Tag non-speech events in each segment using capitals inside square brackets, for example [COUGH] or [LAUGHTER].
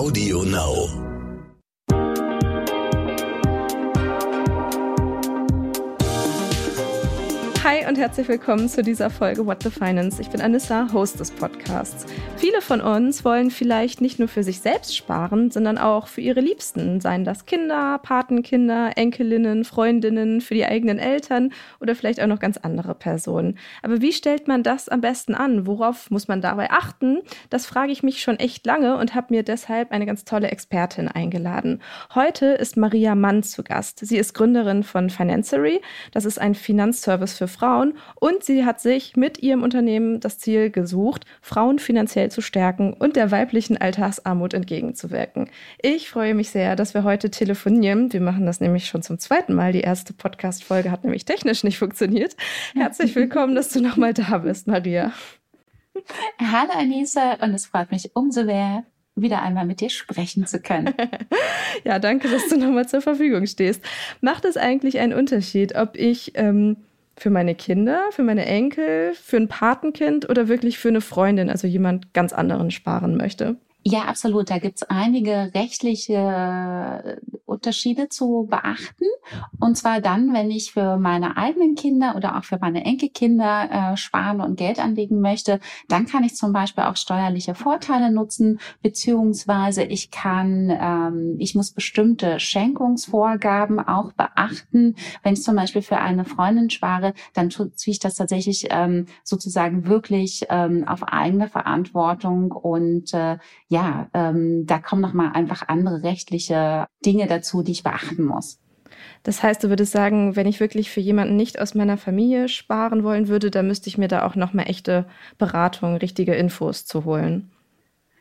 Audio Now. Hi und herzlich willkommen zu dieser Folge What the Finance. Ich bin Anissa, Host des Podcasts. Viele von uns wollen vielleicht nicht nur für sich selbst sparen, sondern auch für ihre Liebsten, seien das Kinder, Patenkinder, Enkelinnen, Freundinnen, für die eigenen Eltern oder vielleicht auch noch ganz andere Personen. Aber wie stellt man das am besten an? Worauf muss man dabei achten? Das frage ich mich schon echt lange und habe mir deshalb eine ganz tolle Expertin eingeladen. Heute ist Maria Mann zu Gast. Sie ist Gründerin von Financery. Das ist ein Finanzservice für Frauen und sie hat sich mit ihrem Unternehmen das Ziel gesucht, Frauen finanziell zu stärken und der weiblichen Alltagsarmut entgegenzuwirken. Ich freue mich sehr, dass wir heute telefonieren. Wir machen das nämlich schon zum zweiten Mal. Die erste Podcast-Folge hat nämlich technisch nicht funktioniert. Herzlich willkommen, dass du nochmal da bist, Maria. Hallo Anissa und es freut mich umso mehr, wieder einmal mit dir sprechen zu können. [LAUGHS] ja, danke, dass du nochmal zur Verfügung stehst. Macht es eigentlich einen Unterschied, ob ich ähm, für meine Kinder, für meine Enkel, für ein Patenkind oder wirklich für eine Freundin, also jemand ganz anderen sparen möchte? Ja, absolut. Da gibt's einige rechtliche äh, Unterschiede zu beachten. Und zwar dann, wenn ich für meine eigenen Kinder oder auch für meine Enkelkinder äh, sparen und Geld anlegen möchte, dann kann ich zum Beispiel auch steuerliche Vorteile nutzen, beziehungsweise ich kann, ähm, ich muss bestimmte Schenkungsvorgaben auch beachten. Wenn ich zum Beispiel für eine Freundin spare, dann tue ich das tatsächlich ähm, sozusagen wirklich ähm, auf eigene Verantwortung und äh, ja, ähm, da kommen noch mal einfach andere rechtliche Dinge dazu, die ich beachten muss. Das heißt, du würdest sagen, wenn ich wirklich für jemanden nicht aus meiner Familie sparen wollen würde, dann müsste ich mir da auch noch mal echte Beratung, richtige Infos zu holen.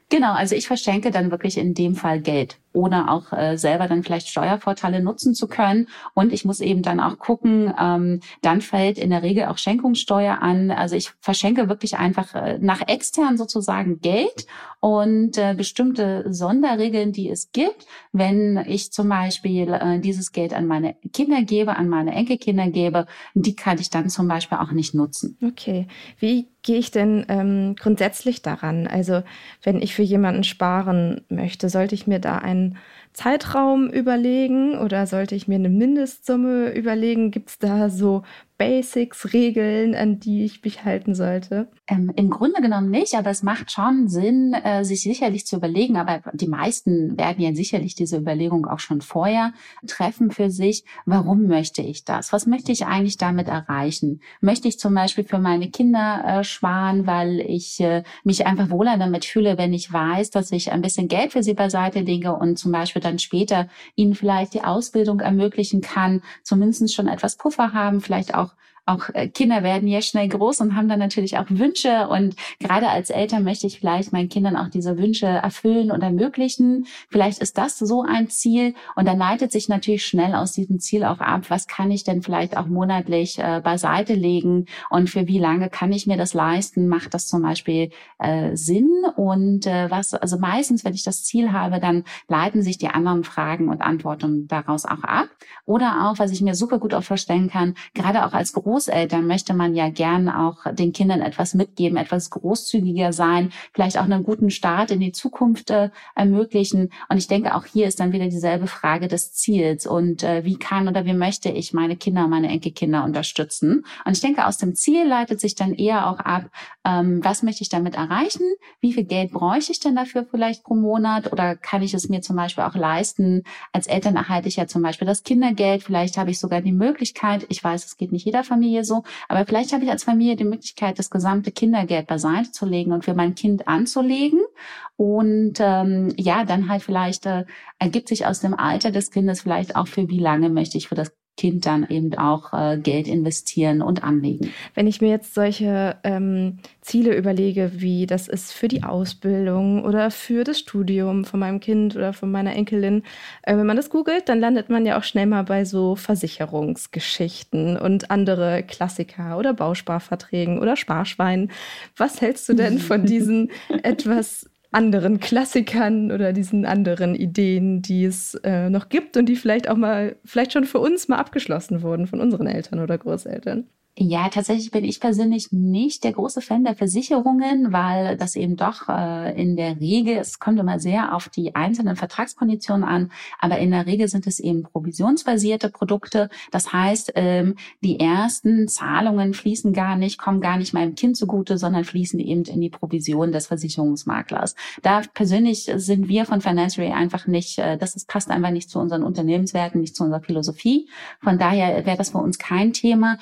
Genau, also ich verschenke dann wirklich in dem Fall Geld ohne auch äh, selber dann vielleicht Steuervorteile nutzen zu können. Und ich muss eben dann auch gucken, ähm, dann fällt in der Regel auch Schenkungssteuer an. Also ich verschenke wirklich einfach äh, nach extern sozusagen Geld und äh, bestimmte Sonderregeln, die es gibt, wenn ich zum Beispiel äh, dieses Geld an meine Kinder gebe, an meine Enkelkinder gebe, die kann ich dann zum Beispiel auch nicht nutzen. Okay. Wie gehe ich denn ähm, grundsätzlich daran? Also wenn ich für jemanden sparen möchte, sollte ich mir da ein einen Zeitraum überlegen oder sollte ich mir eine Mindestsumme überlegen? Gibt es da so Basics, Regeln, an die ich mich halten sollte? Ähm, Im Grunde genommen nicht, aber es macht schon Sinn, äh, sich sicherlich zu überlegen. Aber die meisten werden ja sicherlich diese Überlegung auch schon vorher treffen für sich. Warum möchte ich das? Was möchte ich eigentlich damit erreichen? Möchte ich zum Beispiel für meine Kinder äh, sparen, weil ich äh, mich einfach wohler damit fühle, wenn ich weiß, dass ich ein bisschen Geld für sie beiseite lege und zum Beispiel dann später ihnen vielleicht die Ausbildung ermöglichen kann, zumindest schon etwas Puffer haben, vielleicht auch auch äh, Kinder werden ja schnell groß und haben dann natürlich auch Wünsche. Und gerade als Eltern möchte ich vielleicht meinen Kindern auch diese Wünsche erfüllen und ermöglichen. Vielleicht ist das so ein Ziel. Und dann leitet sich natürlich schnell aus diesem Ziel auch ab, was kann ich denn vielleicht auch monatlich äh, beiseite legen und für wie lange kann ich mir das leisten? Macht das zum Beispiel äh, Sinn? Und äh, was, also meistens, wenn ich das Ziel habe, dann leiten sich die anderen Fragen und Antworten daraus auch ab. Oder auch, was ich mir super gut auch vorstellen kann, gerade auch als Groß Großeltern möchte man ja gern auch den Kindern etwas mitgeben, etwas großzügiger sein, vielleicht auch einen guten Start in die Zukunft äh, ermöglichen. Und ich denke, auch hier ist dann wieder dieselbe Frage des Ziels und äh, wie kann oder wie möchte ich meine Kinder, meine Enkelkinder unterstützen. Und ich denke, aus dem Ziel leitet sich dann eher auch ab, ähm, was möchte ich damit erreichen? Wie viel Geld bräuchte ich denn dafür vielleicht pro Monat? Oder kann ich es mir zum Beispiel auch leisten? Als Eltern erhalte ich ja zum Beispiel das Kindergeld. Vielleicht habe ich sogar die Möglichkeit, ich weiß, es geht nicht jeder Familie, Familie so. Aber vielleicht habe ich als Familie die Möglichkeit, das gesamte Kindergeld beiseite zu legen und für mein Kind anzulegen. Und ähm, ja, dann halt vielleicht äh, ergibt sich aus dem Alter des Kindes vielleicht auch für wie lange möchte ich für das Kind dann eben auch äh, Geld investieren und anlegen. Wenn ich mir jetzt solche ähm, Ziele überlege, wie das ist für die Ausbildung oder für das Studium von meinem Kind oder von meiner Enkelin, äh, wenn man das googelt, dann landet man ja auch schnell mal bei so Versicherungsgeschichten und andere Klassiker oder Bausparverträgen oder Sparschweinen. Was hältst du denn [LAUGHS] von diesen etwas anderen Klassikern oder diesen anderen Ideen, die es äh, noch gibt und die vielleicht auch mal, vielleicht schon für uns mal abgeschlossen wurden von unseren Eltern oder Großeltern. Ja, tatsächlich bin ich persönlich nicht der große Fan der Versicherungen, weil das eben doch äh, in der Regel, es kommt immer sehr auf die einzelnen Vertragskonditionen an, aber in der Regel sind es eben provisionsbasierte Produkte. Das heißt, ähm, die ersten Zahlungen fließen gar nicht, kommen gar nicht meinem Kind zugute, sondern fließen eben in die Provision des Versicherungsmaklers. Da persönlich sind wir von Financial einfach nicht, äh, das ist, passt einfach nicht zu unseren Unternehmenswerten, nicht zu unserer Philosophie. Von daher wäre das für uns kein Thema.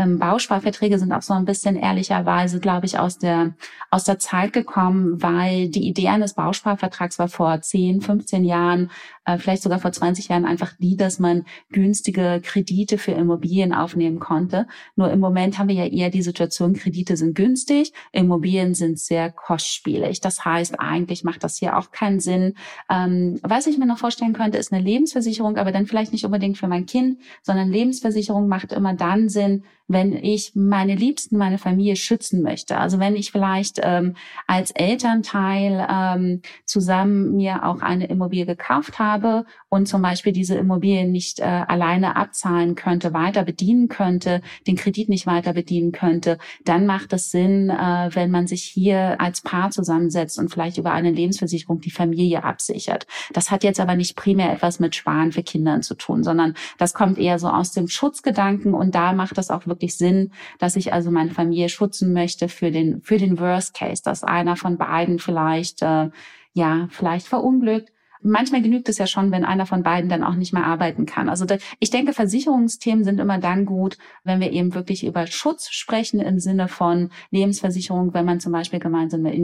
Ähm, Bausparverträge sind auch so ein bisschen ehrlicherweise, glaube ich, aus der, aus der Zeit gekommen, weil die Idee eines Bausparvertrags war vor 10, 15 Jahren, äh, vielleicht sogar vor 20 Jahren einfach die, dass man günstige Kredite für Immobilien aufnehmen konnte. Nur im Moment haben wir ja eher die Situation, Kredite sind günstig, Immobilien sind sehr kostspielig. Das heißt, eigentlich macht das hier auch keinen Sinn. Ähm, was ich mir noch vorstellen könnte, ist eine Lebensversicherung, aber dann vielleicht nicht unbedingt für mein Kind, sondern Lebensversicherung macht immer dann Sinn, wenn ich meine Liebsten, meine Familie schützen möchte. Also wenn ich vielleicht ähm, als Elternteil ähm, zusammen mir auch eine Immobilie gekauft habe und zum Beispiel diese Immobilie nicht äh, alleine abzahlen könnte, weiter bedienen könnte, den Kredit nicht weiter bedienen könnte, dann macht es Sinn, äh, wenn man sich hier als Paar zusammensetzt und vielleicht über eine Lebensversicherung die Familie absichert. Das hat jetzt aber nicht primär etwas mit Sparen für Kinder zu tun, sondern das kommt eher so aus dem Schutzgedanken und da macht das auch wirklich wirklich Sinn, dass ich also meine Familie schützen möchte für den, für den Worst Case, dass einer von beiden vielleicht, äh, ja, vielleicht verunglückt manchmal genügt es ja schon, wenn einer von beiden dann auch nicht mehr arbeiten kann. Also da, ich denke, Versicherungsthemen sind immer dann gut, wenn wir eben wirklich über Schutz sprechen im Sinne von Lebensversicherung, wenn man zum Beispiel gemeinsam eine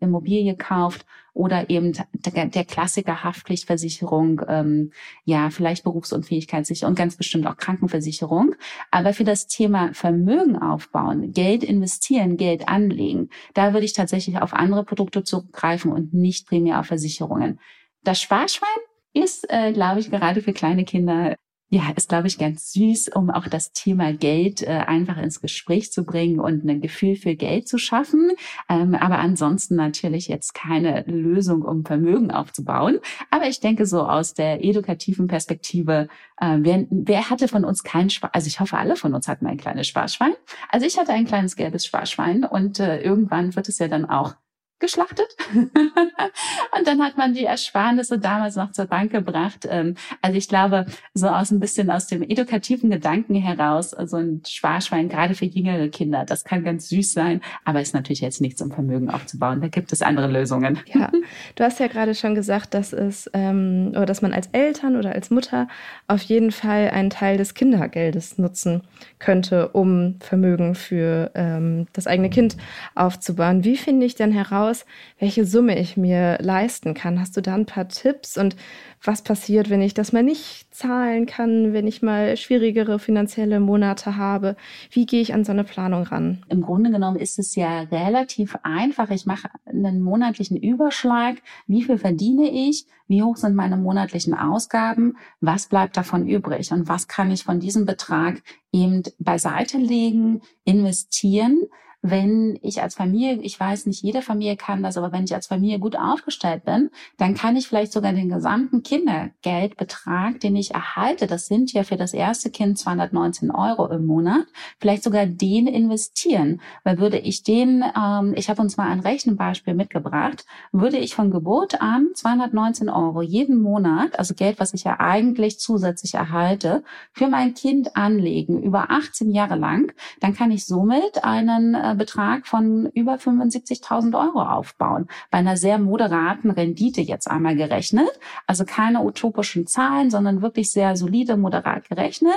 Immobilie kauft oder eben der, der Klassiker Haftpflichtversicherung, ähm, ja, vielleicht Berufsunfähigkeitssicherung und ganz bestimmt auch Krankenversicherung. Aber für das Thema Vermögen aufbauen, Geld investieren, Geld anlegen, da würde ich tatsächlich auf andere Produkte zurückgreifen und nicht primär auf Versicherungen. Das Sparschwein ist, äh, glaube ich, gerade für kleine Kinder ja, ist, glaube ich, ganz süß, um auch das Thema Geld äh, einfach ins Gespräch zu bringen und ein Gefühl für Geld zu schaffen. Ähm, aber ansonsten natürlich jetzt keine Lösung, um Vermögen aufzubauen. Aber ich denke so aus der edukativen Perspektive, äh, wer, wer hatte von uns kein Spar, also ich hoffe, alle von uns hatten ein kleines Sparschwein. Also ich hatte ein kleines gelbes Sparschwein und äh, irgendwann wird es ja dann auch geschlachtet. [LAUGHS] und dann hat man die Ersparnisse damals noch zur Bank gebracht. Ähm, also ich glaube, so aus ein bisschen aus dem edukativen Gedanken heraus, so also ein Sparschwein, gerade für jüngere Kinder, das kann ganz süß sein, aber ist natürlich jetzt nichts, um Vermögen aufzubauen. Da gibt es andere Lösungen. Ja, [LAUGHS] du hast ja gerade schon gesagt, dass es, ähm, oder dass man als Eltern oder als Mutter auf jeden Fall einen Teil des Kindergeldes nutzen könnte, um Vermögen für ähm, das eigene Kind aufzubauen. Wie finde ich denn heraus, aus, welche Summe ich mir leisten kann. Hast du da ein paar Tipps und was passiert, wenn ich das mal nicht zahlen kann, wenn ich mal schwierigere finanzielle Monate habe? Wie gehe ich an so eine Planung ran? Im Grunde genommen ist es ja relativ einfach. Ich mache einen monatlichen Überschlag. Wie viel verdiene ich? Wie hoch sind meine monatlichen Ausgaben? Was bleibt davon übrig? Und was kann ich von diesem Betrag eben beiseite legen, investieren? Wenn ich als Familie, ich weiß nicht, jede Familie kann das, aber wenn ich als Familie gut aufgestellt bin, dann kann ich vielleicht sogar den gesamten Kindergeldbetrag, den ich erhalte, das sind ja für das erste Kind 219 Euro im Monat, vielleicht sogar den investieren. Weil würde ich den, ähm, ich habe uns mal ein Rechenbeispiel mitgebracht, würde ich von Geburt an 219 Euro jeden Monat, also Geld, was ich ja eigentlich zusätzlich erhalte, für mein Kind anlegen über 18 Jahre lang, dann kann ich somit einen äh, Betrag von über 75.000 Euro aufbauen. Bei einer sehr moderaten Rendite jetzt einmal gerechnet. Also keine utopischen Zahlen, sondern wirklich sehr solide, moderat gerechnet.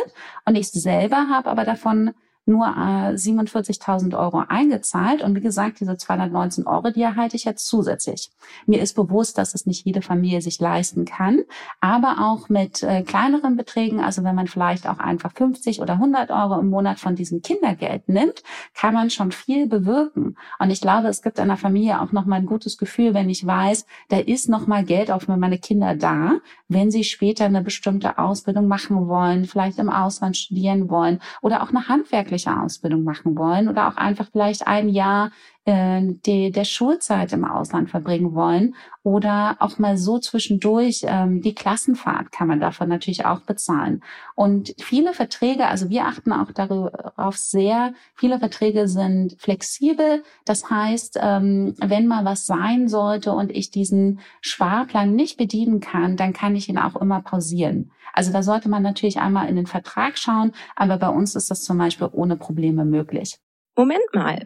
Und ich selber habe aber davon nur äh, 47.000 Euro eingezahlt. Und wie gesagt, diese 219 Euro, die erhalte ich jetzt zusätzlich. Mir ist bewusst, dass es nicht jede Familie sich leisten kann, aber auch mit äh, kleineren Beträgen, also wenn man vielleicht auch einfach 50 oder 100 Euro im Monat von diesem Kindergeld nimmt, kann man schon viel bewirken. Und ich glaube, es gibt einer Familie auch nochmal ein gutes Gefühl, wenn ich weiß, da ist nochmal Geld für meine Kinder da, wenn sie später eine bestimmte Ausbildung machen wollen, vielleicht im Ausland studieren wollen oder auch eine handwerkliche handwerkliche Ausbildung machen wollen oder auch einfach vielleicht ein Jahr die, der Schulzeit im Ausland verbringen wollen oder auch mal so zwischendurch ähm, die Klassenfahrt kann man davon natürlich auch bezahlen. Und viele Verträge, also wir achten auch darauf sehr, viele Verträge sind flexibel. Das heißt, ähm, wenn mal was sein sollte und ich diesen Sparplan nicht bedienen kann, dann kann ich ihn auch immer pausieren. Also da sollte man natürlich einmal in den Vertrag schauen, aber bei uns ist das zum Beispiel ohne Probleme möglich. Moment mal,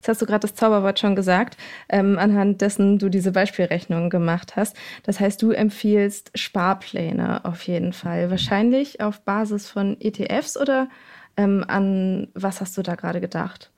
Jetzt hast du gerade das Zauberwort schon gesagt, ähm, anhand dessen du diese Beispielrechnung gemacht hast. Das heißt, du empfiehlst Sparpläne auf jeden Fall. Wahrscheinlich auf Basis von ETFs oder ähm, an was hast du da gerade gedacht?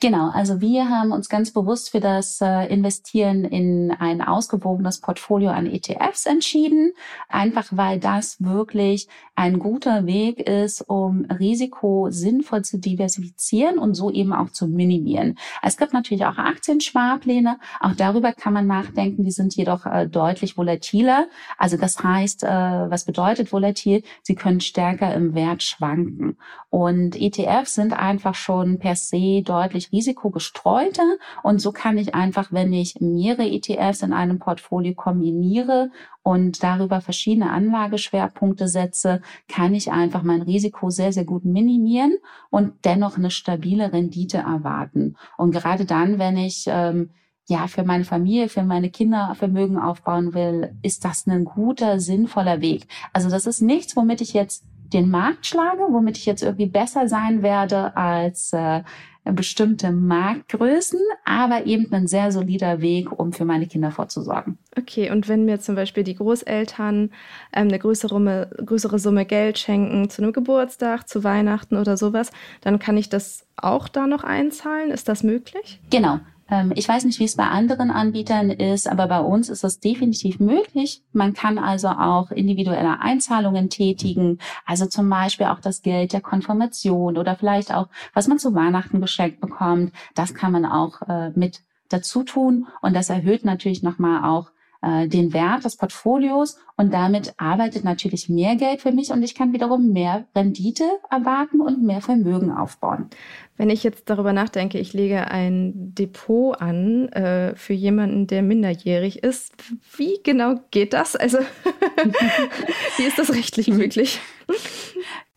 Genau, also wir haben uns ganz bewusst für das äh, Investieren in ein ausgewogenes Portfolio an ETFs entschieden, einfach weil das wirklich ein guter Weg ist, um Risiko sinnvoll zu diversifizieren und so eben auch zu minimieren. Es gibt natürlich auch Aktiensparpläne, auch darüber kann man nachdenken, die sind jedoch äh, deutlich volatiler. Also das heißt, äh, was bedeutet volatil? Sie können stärker im Wert schwanken. Und ETFs sind einfach schon per se deutlich risikogestreuter. Und so kann ich einfach, wenn ich mehrere ETFs in einem Portfolio kombiniere und darüber verschiedene Anlageschwerpunkte setze, kann ich einfach mein Risiko sehr, sehr gut minimieren und dennoch eine stabile Rendite erwarten. Und gerade dann, wenn ich ähm, ja, für meine Familie, für meine Kinder Vermögen aufbauen will, ist das ein guter, sinnvoller Weg. Also das ist nichts, womit ich jetzt den Markt schlage, womit ich jetzt irgendwie besser sein werde als äh, bestimmte Marktgrößen, aber eben ein sehr solider Weg, um für meine Kinder vorzusorgen. Okay, und wenn mir zum Beispiel die Großeltern ähm, eine größere, größere Summe Geld schenken zu einem Geburtstag, zu Weihnachten oder sowas, dann kann ich das auch da noch einzahlen. Ist das möglich? Genau. Ähm, ich weiß nicht, wie es bei anderen Anbietern ist, aber bei uns ist das definitiv möglich. Man kann also auch individuelle Einzahlungen tätigen, also zum Beispiel auch das Geld der Konfirmation oder vielleicht auch, was man zu Weihnachten geschenkt bekommt. Das kann man auch äh, mit dazu tun und das erhöht natürlich nochmal auch äh, den Wert des Portfolios und damit arbeitet natürlich mehr Geld für mich und ich kann wiederum mehr Rendite erwarten und mehr Vermögen aufbauen. Wenn ich jetzt darüber nachdenke, ich lege ein Depot an äh, für jemanden, der minderjährig ist, wie genau geht das? Also [LAUGHS] wie ist das rechtlich möglich? [LAUGHS]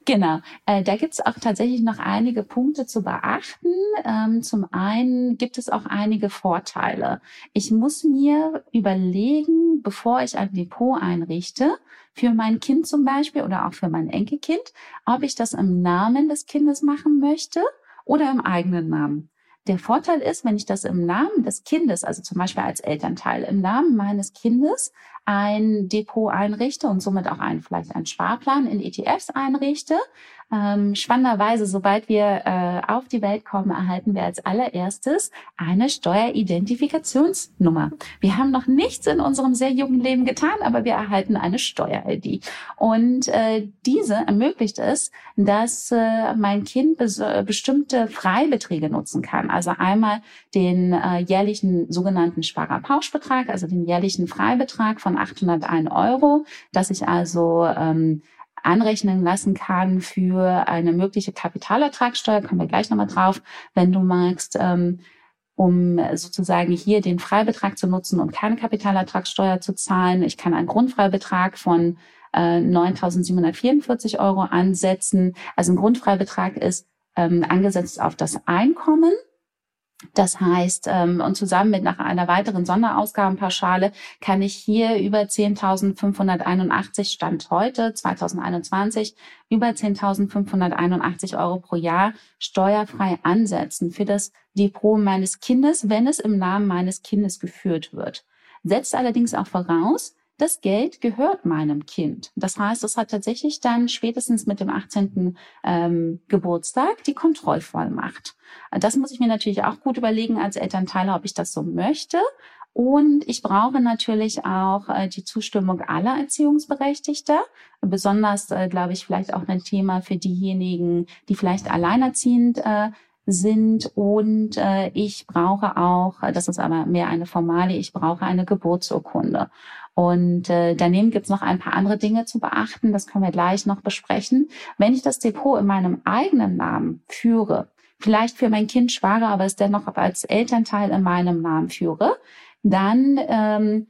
Genau, äh, da gibt es auch tatsächlich noch einige Punkte zu beachten. Ähm, zum einen gibt es auch einige Vorteile. Ich muss mir überlegen, bevor ich ein Depot einrichte, für mein Kind zum Beispiel oder auch für mein Enkelkind, ob ich das im Namen des Kindes machen möchte oder im eigenen Namen. Der Vorteil ist, wenn ich das im Namen des Kindes, also zum Beispiel als Elternteil, im Namen meines Kindes ein Depot einrichte und somit auch einen, vielleicht einen Sparplan in ETFs einrichte, ähm, spannenderweise, sobald wir äh, auf die Welt kommen, erhalten wir als allererstes eine Steueridentifikationsnummer. Wir haben noch nichts in unserem sehr jungen Leben getan, aber wir erhalten eine Steuer-ID. Und äh, diese ermöglicht es, dass äh, mein Kind bestimmte Freibeträge nutzen kann. Also einmal den äh, jährlichen sogenannten Sparerpauschbetrag, also den jährlichen Freibetrag von 801 Euro, dass ich also ähm, anrechnen lassen kann für eine mögliche Kapitalertragssteuer, kommen wir gleich nochmal drauf, wenn du magst. Ähm, um sozusagen hier den Freibetrag zu nutzen und keine Kapitalertragssteuer zu zahlen. Ich kann einen Grundfreibetrag von äh, 9.744 Euro ansetzen. Also ein Grundfreibetrag ist ähm, angesetzt auf das Einkommen das heißt, ähm, und zusammen mit nach einer weiteren Sonderausgabenpauschale kann ich hier über 10.581 Stand heute 2021 über 10.581 Euro pro Jahr steuerfrei ansetzen für das Depot meines Kindes, wenn es im Namen meines Kindes geführt wird. Setzt allerdings auch voraus, das Geld gehört meinem Kind. Das heißt, es hat tatsächlich dann spätestens mit dem 18. Ähm, Geburtstag die Kontrollvollmacht. Das muss ich mir natürlich auch gut überlegen als Elternteil, ob ich das so möchte. Und ich brauche natürlich auch äh, die Zustimmung aller Erziehungsberechtigter. Besonders, äh, glaube ich, vielleicht auch ein Thema für diejenigen, die vielleicht alleinerziehend äh, sind. Und äh, ich brauche auch, das ist aber mehr eine Formale, ich brauche eine Geburtsurkunde. Und äh, daneben gibt's noch ein paar andere Dinge zu beachten. Das können wir gleich noch besprechen. Wenn ich das Depot in meinem eigenen Namen führe, vielleicht für mein Kind schwache, aber es dennoch als Elternteil in meinem Namen führe, dann ähm,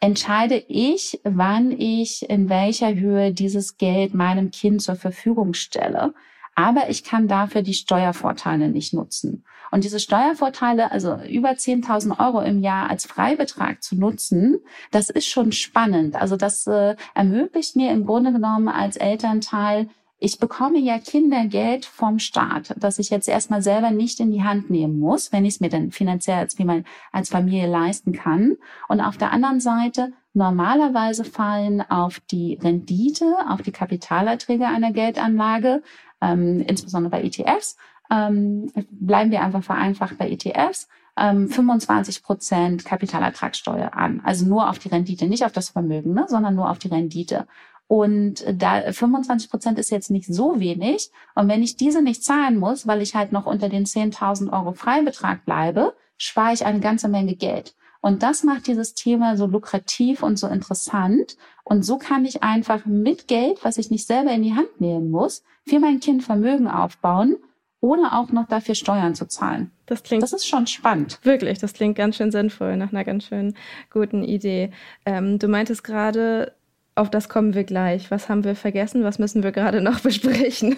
entscheide ich, wann ich in welcher Höhe dieses Geld meinem Kind zur Verfügung stelle. Aber ich kann dafür die Steuervorteile nicht nutzen. Und diese Steuervorteile, also über 10.000 Euro im Jahr als Freibetrag zu nutzen, das ist schon spannend. Also das äh, ermöglicht mir im Grunde genommen als Elternteil, ich bekomme ja Kindergeld vom Staat, das ich jetzt erstmal selber nicht in die Hand nehmen muss, wenn ich es mir dann finanziell als, wie man, als Familie leisten kann. Und auf der anderen Seite normalerweise fallen auf die Rendite, auf die Kapitalerträge einer Geldanlage, ähm, insbesondere bei ETFs, ähm, bleiben wir einfach vereinfacht bei ETFs, ähm, 25 Prozent Kapitalertragssteuer an. Also nur auf die Rendite, nicht auf das Vermögen, ne, sondern nur auf die Rendite. Und da 25 Prozent ist jetzt nicht so wenig. Und wenn ich diese nicht zahlen muss, weil ich halt noch unter den 10.000 Euro Freibetrag bleibe, spare ich eine ganze Menge Geld. Und das macht dieses Thema so lukrativ und so interessant. Und so kann ich einfach mit Geld, was ich nicht selber in die Hand nehmen muss, für mein Kind Vermögen aufbauen ohne auch noch dafür Steuern zu zahlen. Das klingt. Das ist schon spannend. Wirklich, das klingt ganz schön sinnvoll, nach einer ganz schön guten Idee. Ähm, du meintest gerade, auf das kommen wir gleich. Was haben wir vergessen? Was müssen wir gerade noch [LAUGHS] besprechen?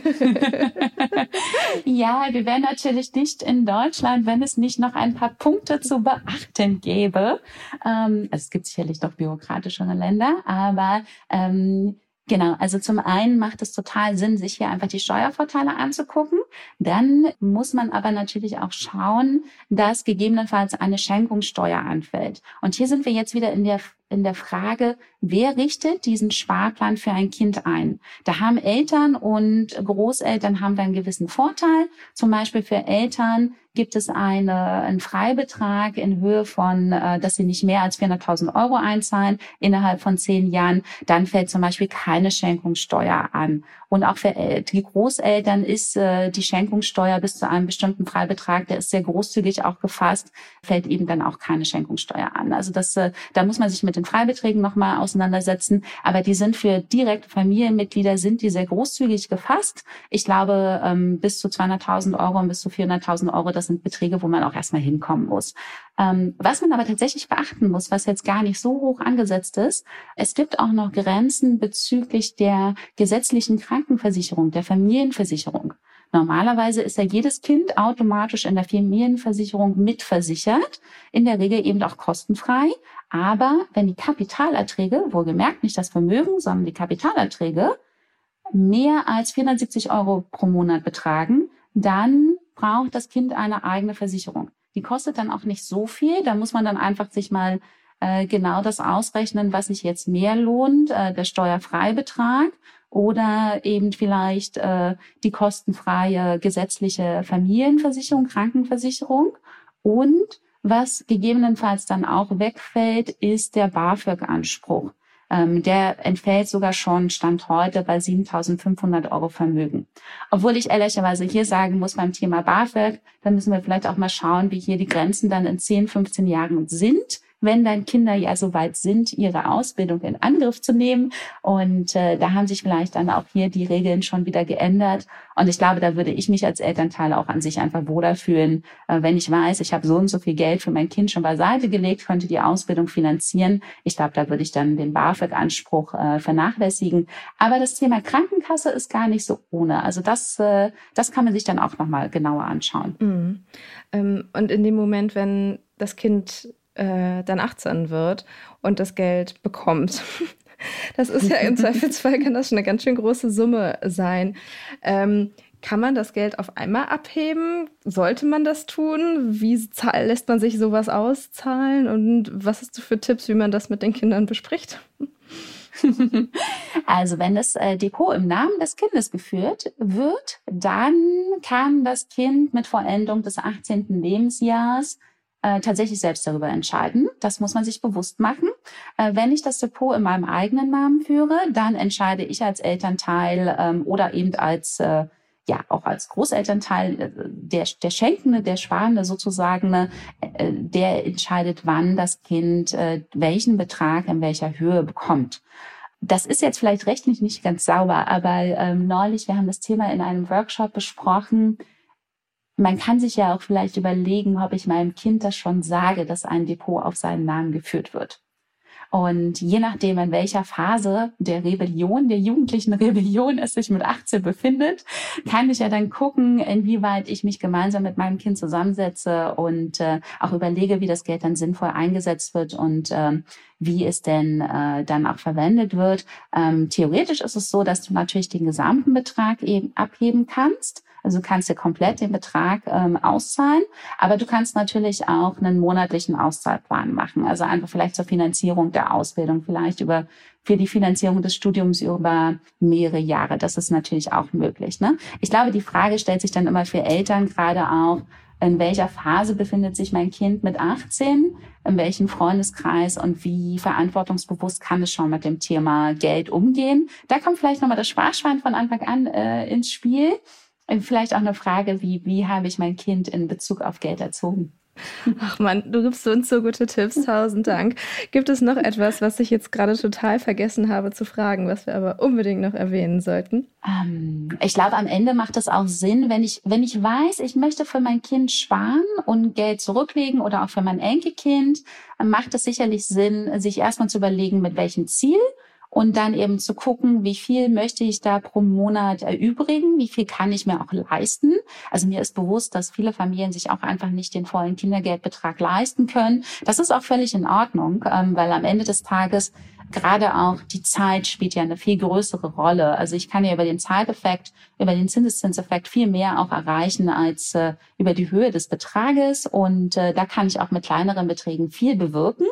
ja, wir wären natürlich nicht in Deutschland, wenn es nicht noch ein paar Punkte zu beachten gäbe. Ähm, also es gibt sicherlich doch bürokratischere Länder, aber ähm, Genau, also zum einen macht es total Sinn, sich hier einfach die Steuervorteile anzugucken. Dann muss man aber natürlich auch schauen, dass gegebenenfalls eine Schenkungssteuer anfällt. Und hier sind wir jetzt wieder in der in der Frage, wer richtet diesen Sparplan für ein Kind ein? Da haben Eltern und Großeltern haben dann einen gewissen Vorteil. Zum Beispiel für Eltern gibt es eine, einen Freibetrag in Höhe von, äh, dass sie nicht mehr als 400.000 Euro einzahlen innerhalb von zehn Jahren. Dann fällt zum Beispiel keine Schenkungssteuer an. Und auch für die Großeltern ist äh, die Schenkungssteuer bis zu einem bestimmten Freibetrag, der ist sehr großzügig auch gefasst, fällt eben dann auch keine Schenkungssteuer an. Also das, äh, da muss man sich mit den Freibeträgen nochmal auseinandersetzen. Aber die sind für direkte Familienmitglieder, sind die sehr großzügig gefasst. Ich glaube, ähm, bis zu 200.000 Euro und bis zu 400.000 Euro, das sind Beträge, wo man auch erstmal hinkommen muss. Ähm, was man aber tatsächlich beachten muss, was jetzt gar nicht so hoch angesetzt ist, es gibt auch noch Grenzen bezüglich der gesetzlichen Krankenversicherung, der Familienversicherung. Normalerweise ist ja jedes Kind automatisch in der Familienversicherung mitversichert, in der Regel eben auch kostenfrei. Aber wenn die Kapitalerträge, wohlgemerkt nicht das Vermögen, sondern die Kapitalerträge, mehr als 470 Euro pro Monat betragen, dann braucht das Kind eine eigene Versicherung. Die kostet dann auch nicht so viel. Da muss man dann einfach sich mal äh, genau das ausrechnen, was sich jetzt mehr lohnt, äh, der Steuerfreibetrag oder eben vielleicht äh, die kostenfreie gesetzliche Familienversicherung, Krankenversicherung. Und was gegebenenfalls dann auch wegfällt, ist der BAföG-Anspruch. Ähm, der entfällt sogar schon Stand heute bei 7.500 Euro Vermögen. Obwohl ich ehrlicherweise hier sagen muss beim Thema BAföG, da müssen wir vielleicht auch mal schauen, wie hier die Grenzen dann in 10, 15 Jahren sind wenn dann Kinder ja soweit sind, ihre Ausbildung in Angriff zu nehmen. Und äh, da haben sich vielleicht dann auch hier die Regeln schon wieder geändert. Und ich glaube, da würde ich mich als Elternteil auch an sich einfach wohler fühlen, äh, wenn ich weiß, ich habe so und so viel Geld für mein Kind schon beiseite gelegt, könnte die Ausbildung finanzieren. Ich glaube, da würde ich dann den BAföG-Anspruch äh, vernachlässigen. Aber das Thema Krankenkasse ist gar nicht so ohne. Also das, äh, das kann man sich dann auch nochmal genauer anschauen. Mhm. Ähm, und in dem Moment, wenn das Kind äh, dann 18 wird und das Geld bekommt, [LAUGHS] das ist ja im [LAUGHS] Zweifelsfall kann das schon eine ganz schön große Summe sein. Ähm, kann man das Geld auf einmal abheben? Sollte man das tun? Wie lässt man sich sowas auszahlen? Und was hast du für Tipps, wie man das mit den Kindern bespricht? [LAUGHS] Also wenn das äh, Depot im Namen des Kindes geführt wird, dann kann das Kind mit Vollendung des 18. Lebensjahres äh, tatsächlich selbst darüber entscheiden. Das muss man sich bewusst machen. Äh, wenn ich das Depot in meinem eigenen Namen führe, dann entscheide ich als Elternteil ähm, oder eben als äh, ja auch als Großelternteil äh, der der Schenkende, der Sparende sozusagen, äh, der entscheidet, wann das Kind äh, welchen Betrag in welcher Höhe bekommt. Das ist jetzt vielleicht rechtlich nicht ganz sauber, aber ähm, neulich, wir haben das Thema in einem Workshop besprochen. Man kann sich ja auch vielleicht überlegen, ob ich meinem Kind das schon sage, dass ein Depot auf seinen Namen geführt wird. Und je nachdem, in welcher Phase der Rebellion, der jugendlichen [LAUGHS] Rebellion es sich mit 18 befindet, kann ich ja dann gucken, inwieweit ich mich gemeinsam mit meinem Kind zusammensetze und äh, auch überlege, wie das Geld dann sinnvoll eingesetzt wird und äh, wie es denn äh, dann auch verwendet wird. Ähm, theoretisch ist es so, dass du natürlich den gesamten Betrag eben abheben kannst. Also du kannst dir komplett den Betrag ähm, auszahlen, aber du kannst natürlich auch einen monatlichen Auszahlplan machen. Also einfach vielleicht zur Finanzierung der Ausbildung, vielleicht über für die Finanzierung des Studiums über mehrere Jahre. Das ist natürlich auch möglich. Ne? Ich glaube, die Frage stellt sich dann immer für Eltern gerade auch, in welcher Phase befindet sich mein Kind mit 18, in welchem Freundeskreis und wie verantwortungsbewusst kann es schon mit dem Thema Geld umgehen. Da kommt vielleicht nochmal das Sparschwein von Anfang an äh, ins Spiel. Vielleicht auch eine Frage, wie, wie habe ich mein Kind in Bezug auf Geld erzogen? Ach man, du gibst uns so gute Tipps. Tausend Dank. Gibt es noch etwas, was ich jetzt gerade total vergessen habe zu fragen, was wir aber unbedingt noch erwähnen sollten? Ähm, ich glaube, am Ende macht es auch Sinn, wenn ich, wenn ich weiß, ich möchte für mein Kind sparen und Geld zurücklegen oder auch für mein Enkelkind, macht es sicherlich Sinn, sich erstmal zu überlegen, mit welchem Ziel und dann eben zu gucken, wie viel möchte ich da pro Monat erübrigen, wie viel kann ich mir auch leisten. Also mir ist bewusst, dass viele Familien sich auch einfach nicht den vollen Kindergeldbetrag leisten können. Das ist auch völlig in Ordnung, ähm, weil am Ende des Tages gerade auch die Zeit spielt ja eine viel größere Rolle. Also ich kann ja über den Zeiteffekt, über den Zinseszinseffekt viel mehr auch erreichen als äh, über die Höhe des Betrages. Und äh, da kann ich auch mit kleineren Beträgen viel bewirken.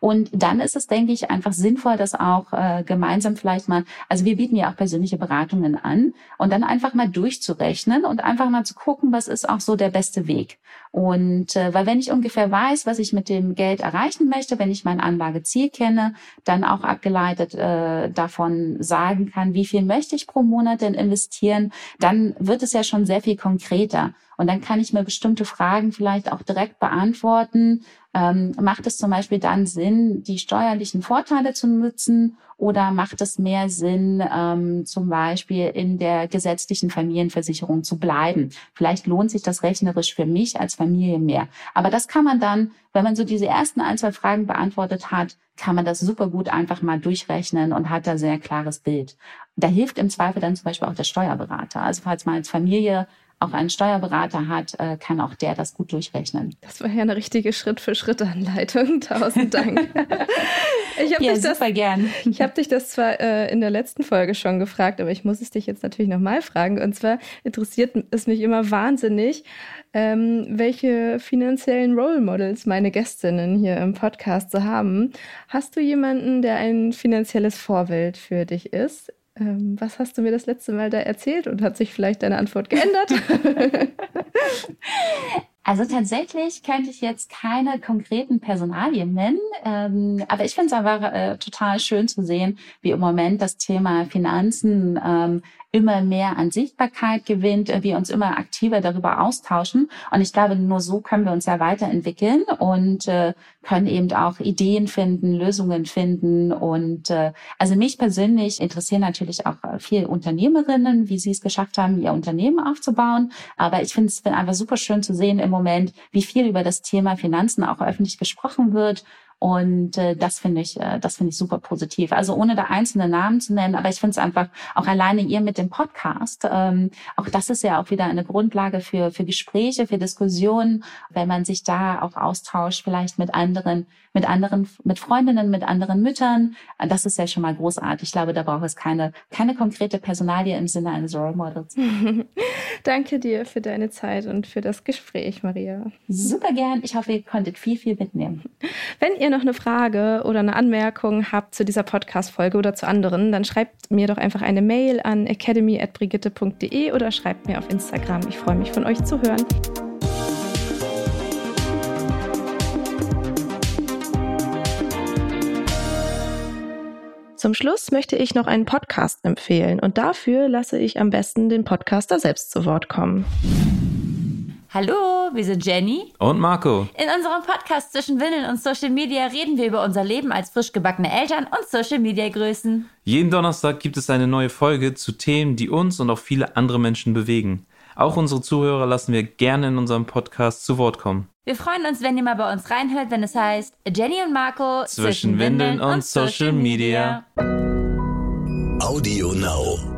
Und dann ist es, denke ich, einfach sinnvoll, das auch äh, gemeinsam vielleicht mal, also wir bieten ja auch persönliche Beratungen an und dann einfach mal durchzurechnen und einfach mal zu gucken, was ist auch so der beste Weg. Und äh, weil wenn ich ungefähr weiß, was ich mit dem Geld erreichen möchte, wenn ich mein Anlageziel kenne, dann auch abgeleitet äh, davon sagen kann, wie viel möchte ich pro Monat denn investieren, dann wird es ja schon sehr viel konkreter. Und dann kann ich mir bestimmte Fragen vielleicht auch direkt beantworten. Ähm, macht es zum Beispiel dann Sinn, die steuerlichen Vorteile zu nutzen oder macht es mehr Sinn, ähm, zum Beispiel in der gesetzlichen Familienversicherung zu bleiben? Vielleicht lohnt sich das rechnerisch für mich als Familie mehr. Aber das kann man dann, wenn man so diese ersten ein, zwei Fragen beantwortet hat, kann man das super gut einfach mal durchrechnen und hat da sehr klares Bild. Da hilft im Zweifel dann zum Beispiel auch der Steuerberater. Also falls man als Familie auch einen Steuerberater hat, äh, kann auch der das gut durchrechnen. Das war ja eine richtige Schritt-für-Schritt-Anleitung. [LAUGHS] Tausend Dank. ich habe ja, dich das, gern. [LAUGHS] Ich habe dich das zwar äh, in der letzten Folge schon gefragt, aber ich muss es dich jetzt natürlich nochmal fragen. Und zwar interessiert es mich immer wahnsinnig, ähm, welche finanziellen Role Models meine Gästinnen hier im Podcast so haben. Hast du jemanden, der ein finanzielles Vorbild für dich ist? Ähm, was hast du mir das letzte Mal da erzählt und hat sich vielleicht deine Antwort geändert? [LAUGHS] Also tatsächlich könnte ich jetzt keine konkreten Personalien nennen, ähm, aber ich finde es einfach äh, total schön zu sehen, wie im Moment das Thema Finanzen ähm, immer mehr an Sichtbarkeit gewinnt, äh, wir uns immer aktiver darüber austauschen. Und ich glaube, nur so können wir uns ja weiterentwickeln und äh, können eben auch Ideen finden, Lösungen finden. Und äh, also mich persönlich interessieren natürlich auch äh, viele Unternehmerinnen, wie sie es geschafft haben, ihr Unternehmen aufzubauen. Aber ich finde es einfach super schön zu sehen im Moment, wie viel über das Thema Finanzen auch öffentlich gesprochen wird und äh, das finde ich, äh, das finde ich super positiv. Also ohne da einzelne Namen zu nennen, aber ich finde es einfach auch alleine ihr mit dem Podcast. Ähm, auch das ist ja auch wieder eine Grundlage für für Gespräche, für Diskussionen, wenn man sich da auch austauscht, vielleicht mit anderen, mit anderen, mit Freundinnen, mit anderen Müttern. Das ist ja schon mal großartig. Ich glaube, da braucht es keine keine konkrete Personalie im Sinne eines Role Models. [LAUGHS] Danke dir für deine Zeit und für das Gespräch, Maria. Super gern. Ich hoffe, ihr konntet viel, viel mitnehmen. Wenn ihr ihr noch eine Frage oder eine Anmerkung habt zu dieser Podcast-Folge oder zu anderen, dann schreibt mir doch einfach eine Mail an academy.brigitte.de oder schreibt mir auf Instagram. Ich freue mich von euch zu hören. Zum Schluss möchte ich noch einen Podcast empfehlen und dafür lasse ich am besten den Podcaster selbst zu Wort kommen. Hallo, wir sind Jenny und Marco. In unserem Podcast zwischen Windeln und Social Media reden wir über unser Leben als frisch gebackene Eltern und Social Media Größen. Jeden Donnerstag gibt es eine neue Folge zu Themen, die uns und auch viele andere Menschen bewegen. Auch unsere Zuhörer lassen wir gerne in unserem Podcast zu Wort kommen. Wir freuen uns, wenn ihr mal bei uns reinhört, wenn es heißt Jenny und Marco zwischen, zwischen Windeln und Social Media. Audio Now.